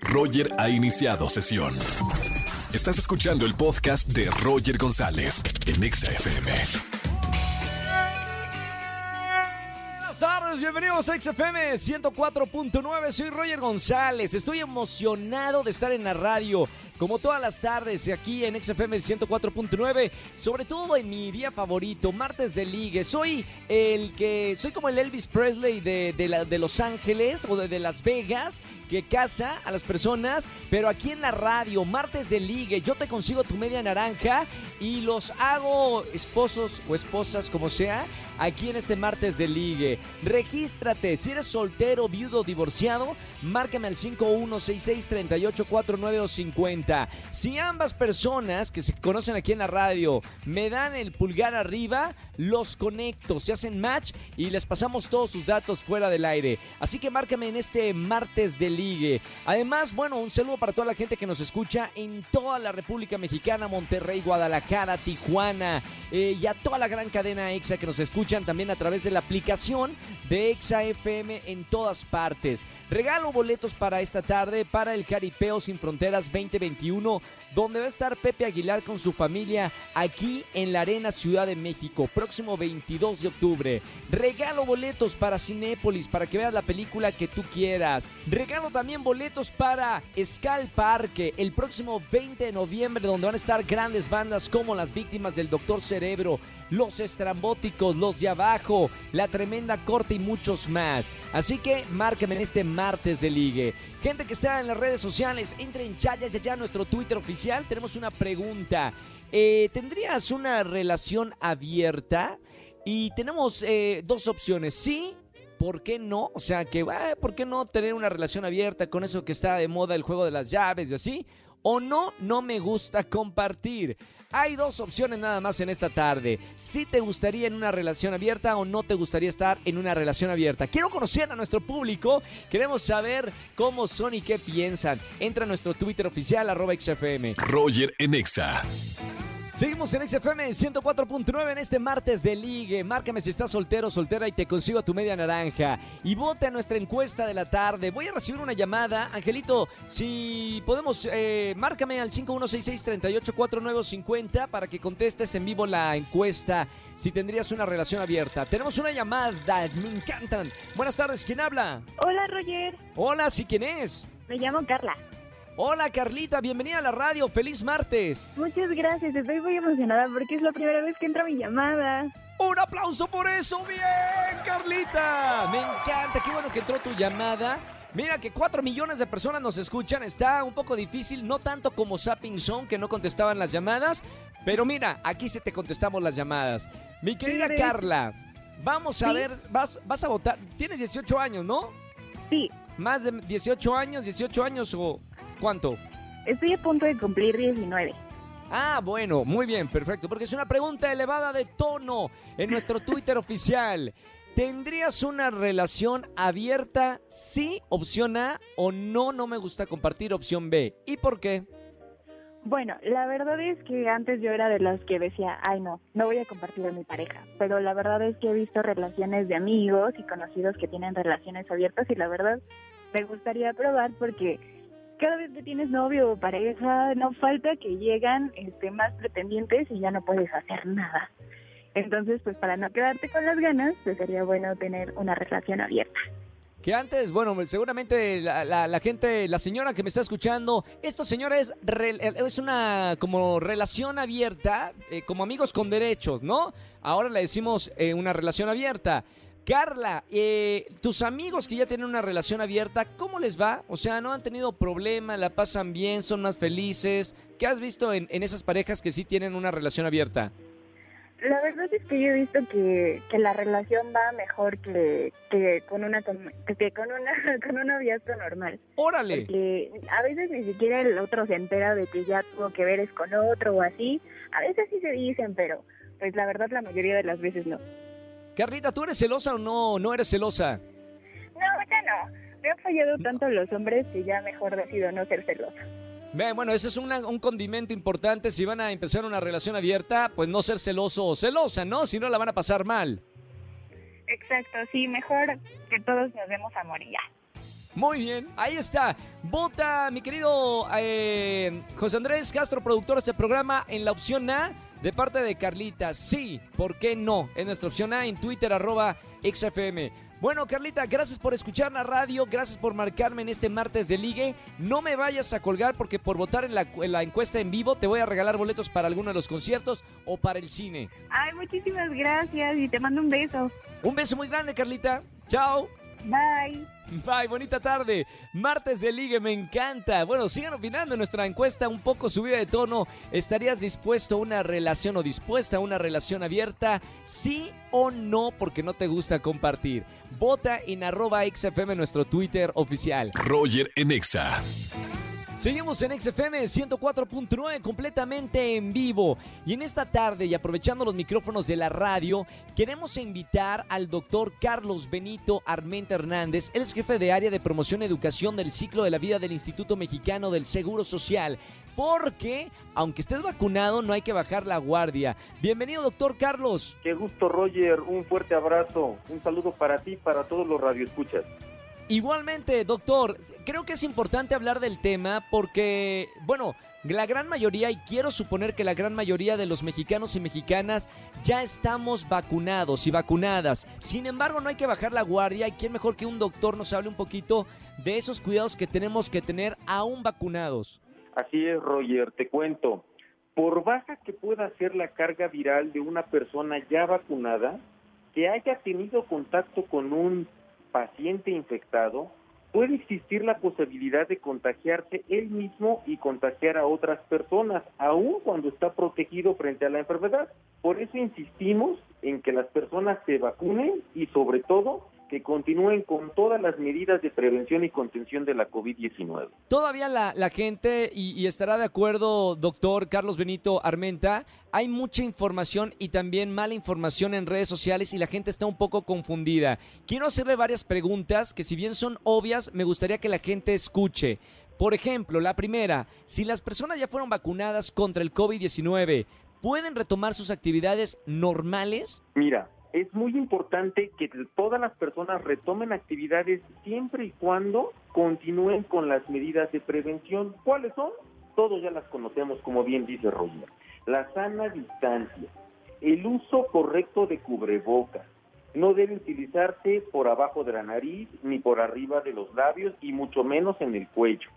Roger ha iniciado sesión. Estás escuchando el podcast de Roger González en Exa FM. Buenas tardes, bienvenidos a XFM 104.9. Soy Roger González. Estoy emocionado de estar en la radio como todas las tardes aquí en XFM 104.9, sobre todo en mi día favorito, martes de ligue. Soy el que, soy como el Elvis Presley de, de, Los Ángeles o de, de, Las Vegas, que caza a las personas, pero aquí en la radio, martes de ligue, yo te consigo tu media naranja y los hago esposos o esposas, como sea, aquí en este martes de ligue. Regístrate, si eres soltero, viudo, divorciado, márcame al 5166 3849 50 si ambas personas que se conocen aquí en la radio me dan el pulgar arriba, los conecto, se hacen match y les pasamos todos sus datos fuera del aire. Así que márcame en este martes de ligue. Además, bueno, un saludo para toda la gente que nos escucha en toda la República Mexicana, Monterrey, Guadalajara, Tijuana eh, y a toda la gran cadena EXA que nos escuchan también a través de la aplicación de EXA FM en todas partes. Regalo boletos para esta tarde para el Caripeo Sin Fronteras 2021, donde va a estar Pepe Aguilar con su familia aquí en la Arena Ciudad de México, próximo 22 de octubre. Regalo boletos para Cinépolis para que veas la película que tú quieras. Regalo también boletos para Scal Parque el próximo 20 de noviembre, donde van a estar grandes bandas como las víctimas del Doctor Cerebro, los estrambóticos, los de abajo, la tremenda corte y muchos más. Así que márqueme en este martes de ligue. Gente que está en las redes sociales, entren ya, ya, ya, ya nuestro Twitter oficial. Tenemos una pregunta. Eh, ¿Tendrías una relación abierta? Y tenemos eh, dos opciones. Sí, ¿por qué no? O sea, que, ah, ¿por qué no tener una relación abierta con eso que está de moda, el juego de las llaves y así? O no, no me gusta compartir. Hay dos opciones nada más en esta tarde. Si te gustaría en una relación abierta o no te gustaría estar en una relación abierta. Quiero conocer a nuestro público. Queremos saber cómo son y qué piensan. Entra a nuestro Twitter oficial, arroba XFM. Roger en Exa. Seguimos en XFM 104.9 en este martes de ligue. Márcame si estás soltero o soltera y te consigo a tu media naranja. Y vote a nuestra encuesta de la tarde. Voy a recibir una llamada. Angelito, si podemos, eh, márcame al 5166-384950 para que contestes en vivo la encuesta si tendrías una relación abierta. Tenemos una llamada, me encantan. Buenas tardes, ¿quién habla? Hola, Roger. Hola, ¿sí quién es? Me llamo Carla. Hola Carlita, bienvenida a la radio, feliz martes. Muchas gracias, estoy muy emocionada porque es la primera vez que entra mi llamada. Un aplauso por eso, bien Carlita. Me encanta, qué bueno que entró tu llamada. Mira que 4 millones de personas nos escuchan, está un poco difícil, no tanto como Sapping Song que no contestaban las llamadas, pero mira, aquí se te contestamos las llamadas. Mi querida Carla, vamos a ver, vas, vas a votar, tienes 18 años, ¿no? Sí. Más de 18 años, 18 años o ¿Cuánto? Estoy a punto de cumplir 19. Ah, bueno, muy bien, perfecto, porque es una pregunta elevada de tono en nuestro Twitter oficial. ¿Tendrías una relación abierta? Sí, opción A, o no, no me gusta compartir, opción B. ¿Y por qué? Bueno, la verdad es que antes yo era de las que decía, ay no, no voy a compartir a mi pareja, pero la verdad es que he visto relaciones de amigos y conocidos que tienen relaciones abiertas y la verdad me gustaría probar porque cada vez que tienes novio o pareja, no falta que llegan este, más pretendientes y ya no puedes hacer nada. Entonces, pues para no quedarte con las ganas, pues sería bueno tener una relación abierta. Que antes, bueno, seguramente la, gente, la señora que me está escuchando, esto señora es, es una como relación abierta, eh, como amigos con derechos, ¿no? Ahora le decimos eh, una relación abierta. Carla, eh, tus amigos que ya tienen una relación abierta, ¿cómo les va? O sea, ¿no han tenido problema? ¿La pasan bien? ¿Son más felices? ¿Qué has visto en, esas parejas que sí tienen una relación abierta? La verdad es que yo he visto que, la relación va mejor que, con una que, con una con un noviazgo normal. Órale. Porque a veces ni siquiera el otro se entera de que ya tuvo que ver es con otro o así. A veces sí se dicen, pero pues la verdad la mayoría de las veces no. Carlita, ¿tú eres celosa o no, no eres celosa? No, ya no. Me han fallado tanto los hombres que ya mejor decido no ser celosa. Bueno, ese es un condimento importante. Si van a empezar una relación abierta, pues no ser celoso o celosa, ¿no? Si no, la van a pasar mal. Exacto, sí, mejor que todos nos demos amor y ya. Muy bien, ahí está. Vota, mi querido eh, José Andrés Castro, productor de este programa, en la opción A de parte de Carlita. Sí, ¿por qué no? Es nuestra opción A en Twitter, arroba XFM. Bueno, Carlita, gracias por escuchar la radio, gracias por marcarme en este martes de ligue. No me vayas a colgar porque por votar en la, en la, encuesta en vivo te voy a regalar boletos para alguno de los conciertos o para el cine. Ay, muchísimas gracias y te mando un beso. Un beso muy grande, Carlita. Chao. Bye. Bye, bonita tarde. Martes de Ligue, me encanta. Bueno, sigan opinando en nuestra encuesta un poco subida de tono. ¿Estarías dispuesto a una relación o dispuesta a una relación abierta? ¿Sí o no? Porque no te gusta compartir. Vota en arroba XFM nuestro Twitter oficial. Roger en Exa. Seguimos en XFM 104.9 completamente en vivo y en esta tarde y aprovechando los micrófonos de la radio queremos invitar al doctor Carlos Benito Armenta Hernández, él es jefe de área de promoción y educación del ciclo de la vida del Instituto Mexicano del Seguro Social porque aunque estés vacunado no hay que bajar la guardia. Bienvenido doctor Carlos. Qué gusto Roger, un fuerte abrazo, un saludo para ti, para todos los radioescuchas. Igualmente, doctor, creo que es importante hablar del tema porque, bueno, la gran mayoría, y quiero suponer que la gran mayoría de los mexicanos y mexicanas ya estamos vacunados y vacunadas. Sin embargo, no hay que bajar la guardia y quién mejor que un doctor nos hable un poquito de esos cuidados que tenemos que tener aún vacunados. Así es, Roger, te cuento. Por baja que pueda ser la carga viral de una persona ya vacunada, que haya tenido contacto con un paciente infectado, puede existir la posibilidad de contagiarse él mismo y contagiar a otras personas, aun cuando está protegido frente a la enfermedad. Por eso insistimos en que las personas se vacunen y sobre todo que continúen con todas las medidas de prevención y contención de la COVID-19. Todavía la, la gente, y, y, estará de acuerdo, doctor Carlos Benito Armenta, hay mucha información y también mala información en redes sociales y la gente está un poco confundida. Quiero hacerle varias preguntas que si bien son obvias, me gustaría que la gente escuche. Por ejemplo, la primera, si las personas ya fueron vacunadas contra el COVID-19, ¿pueden retomar sus actividades normales? Mira, es muy importante que todas las personas retomen actividades siempre y cuando continúen con las medidas de prevención. ¿Cuáles son? Todos ya las conocemos, como bien dice Roger. La sana distancia, el uso correcto de cubrebocas, no debe utilizarse por abajo de la nariz ni por arriba de los labios y mucho menos en el cuello.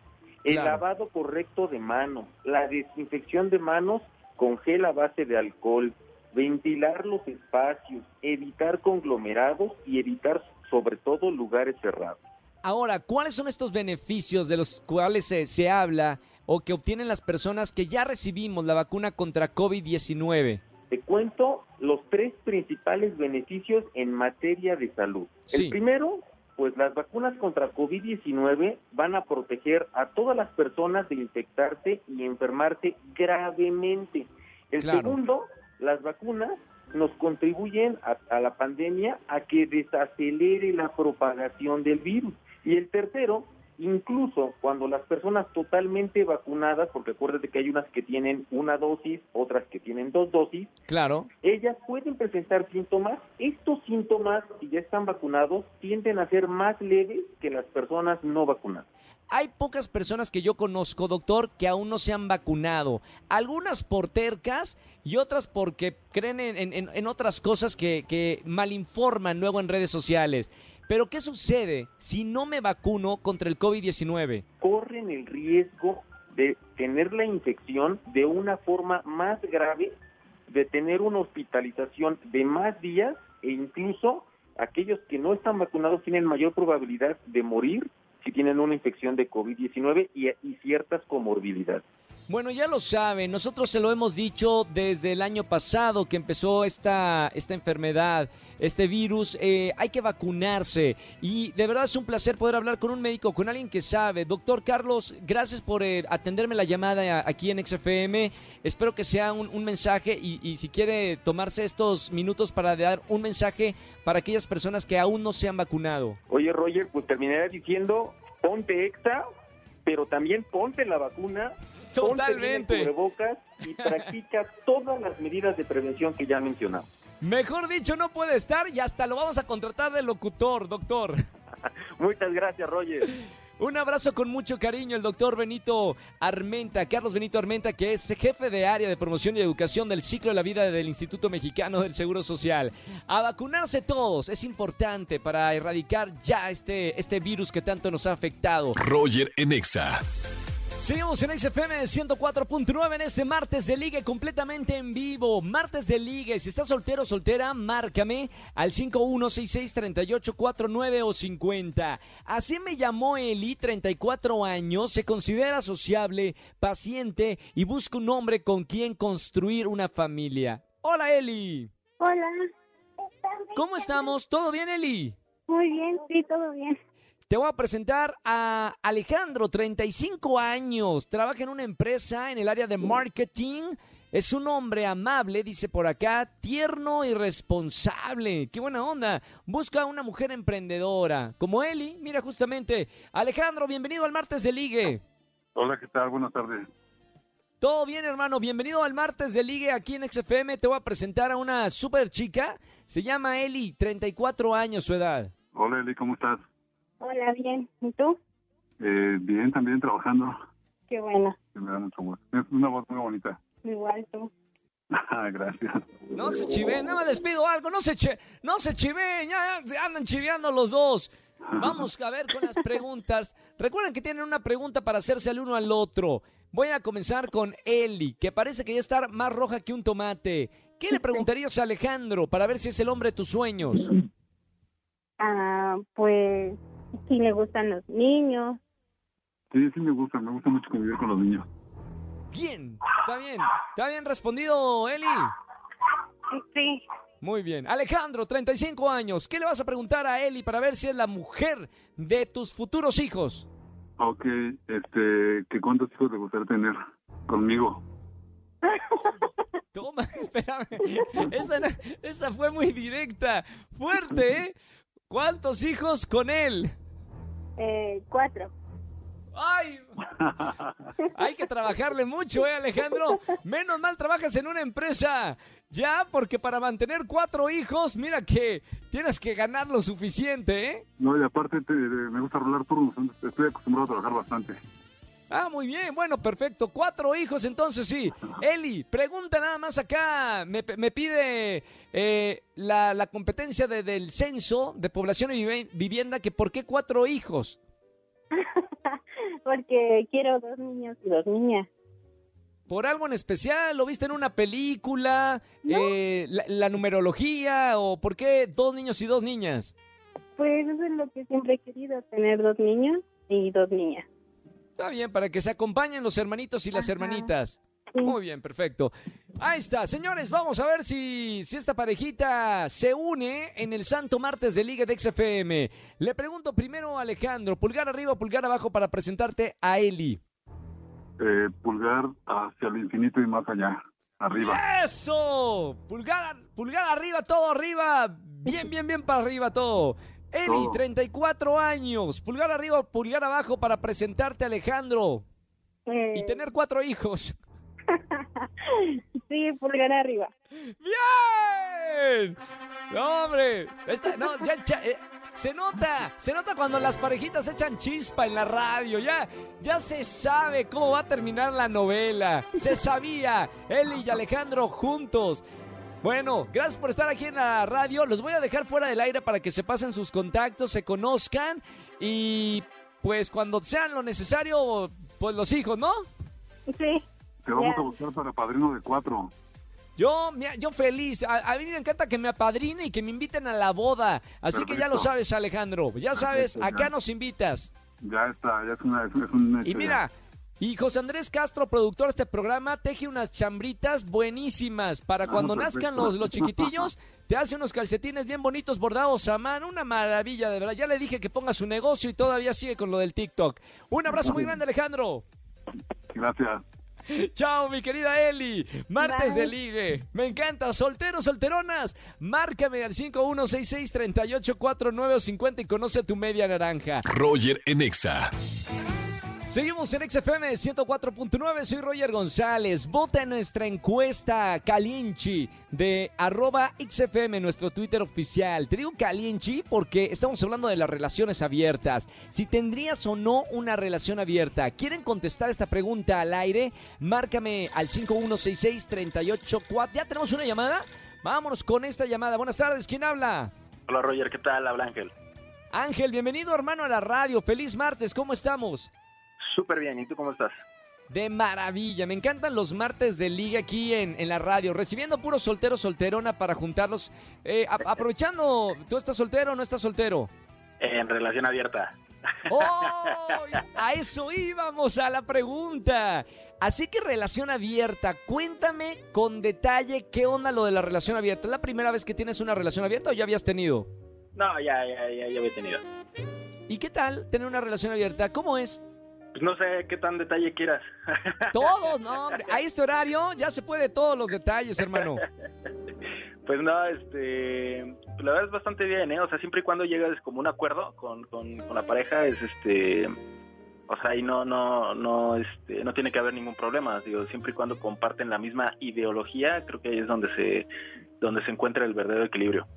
El claro. lavado correcto de manos, la desinfección de manos con gel a base de alcohol, ventilar los espacios, evitar conglomerados y evitar sobre todo lugares cerrados. Ahora, ¿cuáles son estos beneficios de los cuales se, se habla o que obtienen las personas que ya recibimos la vacuna contra COVID-19? Te cuento los tres principales beneficios en materia de salud. Sí. El primero, pues las vacunas contra COVID-19 van a proteger a todas las personas de infectarse y enfermarse gravemente. El claro. segundo, las vacunas nos contribuyen a, a, la pandemia a que desacelere la propagación del virus. Y el tercero, incluso cuando las personas totalmente vacunadas, porque acuérdate que hay unas que tienen una dosis, otras que tienen dos dosis, claro. ellas pueden presentar síntomas. Estos síntomas, si ya están vacunados, tienden a ser más leves que las personas no vacunadas. Hay pocas personas que yo conozco, doctor, que aún no se han vacunado. Algunas por tercas y otras porque creen en, en, en otras cosas que, que malinforman luego en redes sociales. Pero ¿qué sucede si no me vacuno contra el COVID-19? Corren el riesgo de tener la infección de una forma más grave, de tener una hospitalización de más días e incluso aquellos que no están vacunados tienen mayor probabilidad de morir si tienen una infección de COVID-19 y, y, ciertas comorbilidades. Bueno, ya lo saben, nosotros se lo hemos dicho desde el año pasado que empezó esta, esta enfermedad, este virus, eh, hay que vacunarse y de verdad es un placer poder hablar con un médico, con alguien que sabe. Doctor Carlos, gracias por eh, atenderme la llamada aquí en XFM, espero que sea un, mensaje y, si quiere tomarse estos minutos para dar un mensaje para aquellas personas que aún no se han vacunado. Oye Roger, pues terminaré diciendo, ponte EXA, pero también ponte la vacuna Totalmente. Ponte y practica todas las medidas de prevención que ya mencionamos. Mejor dicho, no puede estar y hasta lo vamos a contratar de locutor, doctor. Muchas gracias, Roger. Un abrazo con mucho cariño, el doctor Benito Armenta, Carlos Benito Armenta, que es jefe de área de promoción y educación del ciclo de la vida del Instituto Mexicano del Seguro Social. A vacunarse todos, es importante para erradicar ya este, este virus que tanto nos ha afectado. Roger en Exa. Seguimos en XFM 104.9 en este martes de ligue completamente en vivo. Martes de ligue. Si estás soltero o soltera, márcame al 51663849 o 50. Así me llamó Eli, 34 años. Se considera sociable, paciente y busca un hombre con quien construir una familia. Hola, Eli. Hola, ¿Cómo estamos? ¿Todo bien, Eli? muy bien, sí, todo bien. Te voy a presentar a Alejandro, 35 años, trabaja en una empresa en el área de marketing. Es un hombre amable, dice por acá, tierno y responsable. Qué buena onda. Busca una mujer emprendedora, como Eli. Mira, justamente. Alejandro, bienvenido al martes de ligue. Hola, ¿qué tal? Buenas tardes. Todo bien, hermano. Bienvenido al martes de ligue aquí en XFM. Te voy a presentar a una super chica. Se llama Eli, 34 años su edad. Hola, Eli, ¿cómo estás? Hola, bien. ¿Y tú? Eh, bien, también trabajando. Qué bueno. Me da mucho gusto. Es una voz muy bonita. Igual tú. Ah, Gracias. No se chiven, nada más les pido algo, no se, no se chiven, ya, ya andan chiveando los dos. Vamos a ver con las preguntas. Recuerden que tienen una pregunta para hacerse al uno al otro. Voy a comenzar con Eli, que parece que ya está más roja que un tomate. ¿Qué le preguntarías a Alejandro para ver si es el hombre de tus sueños? Ah, pues sí le gustan los niños. Sí, sí me gusta. Me gusta mucho convivir con los niños. Bien, está bien, está bien respondido, Eli. Sí. Muy bien. Alejandro, 35 años. ¿Qué le vas a preguntar a Eli para ver si es la mujer de tus futuros hijos? Ok, este, ¿qué cuántos hijos te gustaría tener conmigo? Toma, espérame. Esa, esa fue muy directa. Fuerte, ¿eh? ¿Cuántos hijos con él? Eh, cuatro. ¡Ay! Hay que trabajarle mucho, ¿eh, Alejandro? Menos mal trabajas en una empresa. Ya, porque para mantener cuatro hijos, mira que tienes que ganar lo suficiente, ¿eh? No, y aparte te- me gusta rolar turnos. Estoy acostumbrado a trabajar bastante. Ah, muy bien, bueno, perfecto. Cuatro hijos, entonces sí. Eli, pregunta nada más acá. Me, me pide eh, la, la competencia de- del censo de población y vivienda que por qué cuatro hijos. Porque quiero dos niños y dos niñas. ¿Por algo en especial? ¿Lo viste en una película? Eh, la, la numerología? ¿O por qué dos niños y dos niñas? Pues eso es lo que siempre he querido, tener dos niños y dos niñas. Está bien, para que se acompañen los hermanitos y las Ajá. hermanitas. Sí. Muy bien, perfecto. Ahí está, señores, vamos a ver si, si esta parejita se une en el Santo Martes de Liga de XFM. Le pregunto primero a Alejandro, pulgar arriba, pulgar abajo para presentarte a Eli. Eh, pulgar hacia el infinito y más allá. Arriba. ¡Eso! Pulgar, pulgar arriba, todo arriba. Bien, bien, bien para arriba todo. Eli, Todo. 34 años. Pulgar arriba, pulgar abajo para presentarte a Alejandro Eh, y tener cuatro hijos. sí, pulgar arriba. ¡Bien! No, hombre. Esta- no, ya, ya, eh, se nota, se nota cuando las parejitas echan chispa en la radio. Ya, ya se sabe cómo va a terminar la novela. Se sabía. Eli y Alejandro juntos. Bueno, gracias por estar aquí en la radio. Los voy a dejar fuera del aire para que se pasen sus contactos, se conozcan y pues cuando sean lo necesario, pues los hijos, ¿no? Sí. Te vamos a buscar para padrino de cuatro. Yo, mira, yo feliz. A, a mí me encanta que me apadrine y que me inviten a la boda. Así que ya lo sabes, Alejandro. Ya sabes, Perfecto, acá ya. nos invitas. Ya está, ya es una, es, un hecho Y ya. Y José Andrés Castro, productor de este programa, teje unas chambritas buenísimas para Ah, cuando nazcan los, los chiquitillos. Te hace unos calcetines bien bonitos bordados a mano. Una maravilla, de verdad. Ya le dije que ponga su negocio y todavía sigue con lo del TikTok. Un abrazo muy grande, Alejandro. Gracias. Chao, mi querida Eli. Martes Bye. de ligue. Me encanta. Solteros, solteronas. Márcame al 5166-384950 y conoce a tu media naranja. Roger en Exa. Seguimos en XFM 104.9, soy Roger González. Vota en nuestra encuesta Calienchi de arroba XFM, nuestro Twitter oficial. Te digo Calienchi porque estamos hablando de las relaciones abiertas. Si tendrías o no una relación abierta. ¿Quieren contestar esta pregunta al aire? Márcame al 5166-38. ¿Ya tenemos una llamada? Vámonos con esta llamada. Buenas tardes, ¿quién habla? Hola Roger, ¿qué tal? Habla Ángel. Ángel, bienvenido hermano a la radio. Feliz martes, ¿cómo estamos? Súper bien, ¿y tú cómo estás? De maravilla, me encantan los martes de liga aquí en, en la radio, recibiendo puro soltero solterona para juntarlos. Eh, a- aprovechando, ¿tú estás soltero o no estás soltero? En relación abierta. ¡Oh! A eso íbamos a la pregunta. Así que relación abierta, cuéntame con detalle qué onda lo de la relación abierta. ¿Es la primera vez que tienes una relación abierta o ya habías tenido? No, ya, ya, ya, ya había tenido. ¿Y qué tal tener una relación abierta? ¿Cómo es? Pues no sé qué tan detalle quieras. Todos, no, hombre. A este horario ya se puede todos los detalles, hermano. Pues no, este, pues la verdad es bastante bien, ¿eh? O sea, siempre y cuando llegas como un acuerdo con, con, con la pareja, es este, o sea, ahí no, no, no, este, no tiene que haber ningún problema, digo, siempre y cuando comparten la misma ideología, creo que ahí es donde se, donde se encuentra el verdadero equilibrio.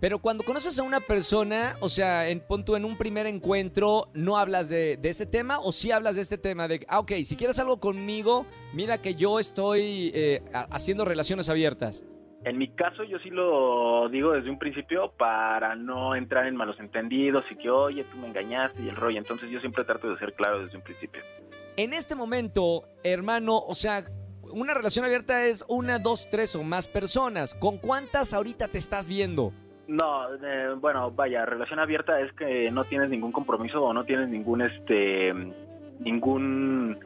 Pero cuando conoces a una persona, o sea, en punto en un primer encuentro, ¿no hablas de, de este tema o sí hablas de este tema? De, ah, ok, si quieres algo conmigo, mira que yo estoy eh, ha- haciendo relaciones abiertas. En mi caso, yo sí lo digo desde un principio para no entrar en malos entendidos y que, oye, tú me engañaste y el rollo. Entonces, yo siempre trato de ser claro desde un principio. En este momento, hermano, o sea, una relación abierta es una, dos, tres o más personas. ¿Con cuántas ahorita te estás viendo? No, eh, bueno, vaya, relación abierta es que no tienes ningún compromiso o no tienes ningún, este, ningún,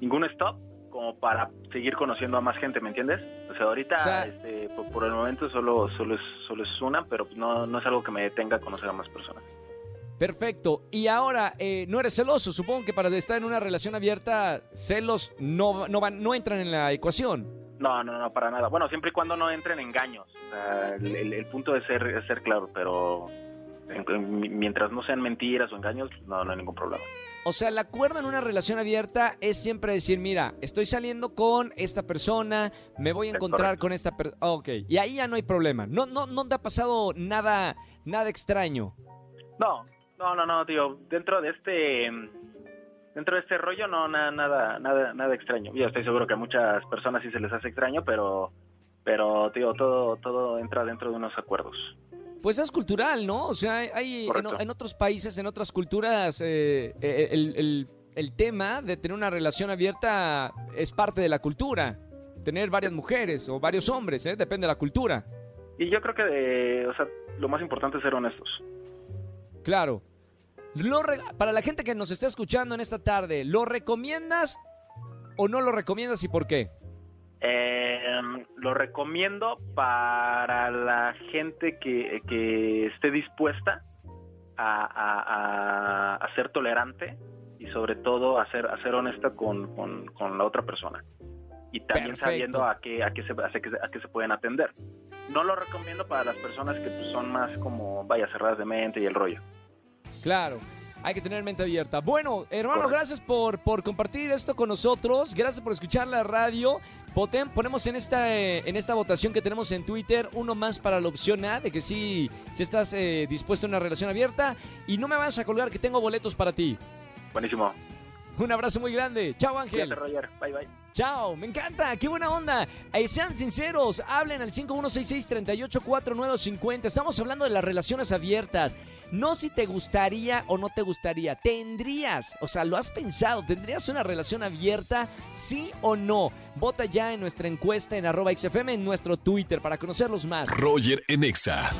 ningún stop como para seguir conociendo a más gente, ¿me entiendes? O sea, ahorita, O sea- este, por, por el momento solo, solo es, solo es una, pero no, no es algo que me detenga a conocer a más personas. Perfecto. Y ahora, eh, no eres celoso. Supongo que para estar en una relación abierta, celos no, no, van, no entran en la ecuación. No, no, no, para nada. Bueno, siempre y cuando no entren engaños. O sea, el, el- el punto es ser, es ser claro, pero en- en- mientras no sean mentiras o engaños, no, no hay ningún problema. O sea, el acuerdo en una relación abierta es siempre decir, mira, estoy saliendo con esta persona, me voy a encontrar con esta persona. ok, y ahí ya no hay problema. No, no, no te ha pasado nada, nada extraño. No, no, no, no, tío. Dentro de este, dentro de este rollo, no, nada, nada, nada, nada extraño. Yo estoy seguro que a muchas personas sí se les hace extraño, pero, pero, tío, todo, todo entra dentro de unos acuerdos. Pues es cultural, ¿no? O sea, hay en, otros países, en otras culturas, eh, eh, el, el- el tema de tener una relación abierta es parte de la cultura. Tener varias mujeres o varios hombres, ¿eh? depende de la cultura. Y yo creo que, de- o sea, lo más importante es ser honestos. Claro. Lo para la gente que nos está escuchando en esta tarde, ¿lo recomiendas o no lo recomiendas y por qué? Eh, lo recomiendo para la gente que, que esté dispuesta a, a- a- a ser tolerante y sobre todo a ser, ser honesta con, con- con la otra persona. Y también Perfecto. sabiendo a qué, a, qué se, a, qué, a qué se pueden atender. No lo recomiendo para las personas que pues, son más como, vaya, cerradas de mente y el rollo. Claro. Hay que tener mente abierta. Bueno, hermano, Correcto. gracias por, por compartir esto con nosotros. Gracias por escuchar la radio. Voten, ponemos en esta, eh, en esta votación que tenemos en Twitter uno más para la opción A, de que sí, si estás eh, dispuesto a una relación abierta. Y no me vas a colgar que tengo boletos para ti. Buenísimo. Un abrazo muy grande. Chao, Ángel. Cuídate, Roger. Bye, bye. Chao, me encanta, qué buena onda. Eh, sean sinceros, hablen al 5166-384950. Estamos hablando de las relaciones abiertas. No si te gustaría o no te gustaría. ¿Tendrías, o sea, lo has pensado, tendrías una relación abierta, sí o no? Vota ya en nuestra encuesta en arroba XFM en nuestro Twitter para conocerlos más. Roger en Exa.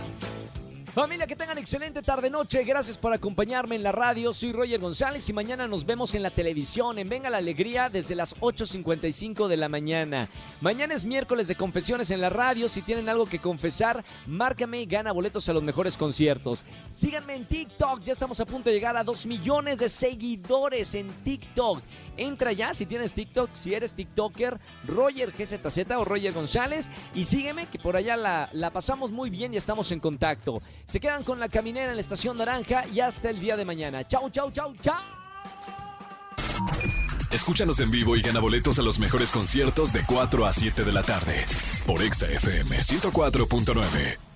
Familia, que tengan excelente tarde-noche. Gracias por acompañarme en la radio. Soy Roger González y mañana nos vemos en la televisión en Venga la Alegría desde las 8.55 de la mañana. Mañana es miércoles de confesiones en la radio. Si tienen algo que confesar, márcame y gana boletos a los mejores conciertos. Síganme en TikTok. Ya estamos a punto de llegar a 2 millones de seguidores en TikTok. Entra ya si tienes TikTok, si eres TikToker, Roger GZZ o Roger González. Y sígueme que por allá la, la pasamos muy bien y estamos en contacto. Se quedan con la caminera en la estación naranja y hasta el día de mañana. Chau, chau, chau, chau. Escúchanos en vivo y gana boletos a los mejores conciertos de 4 a 7 de la tarde por Exa FM 104.9.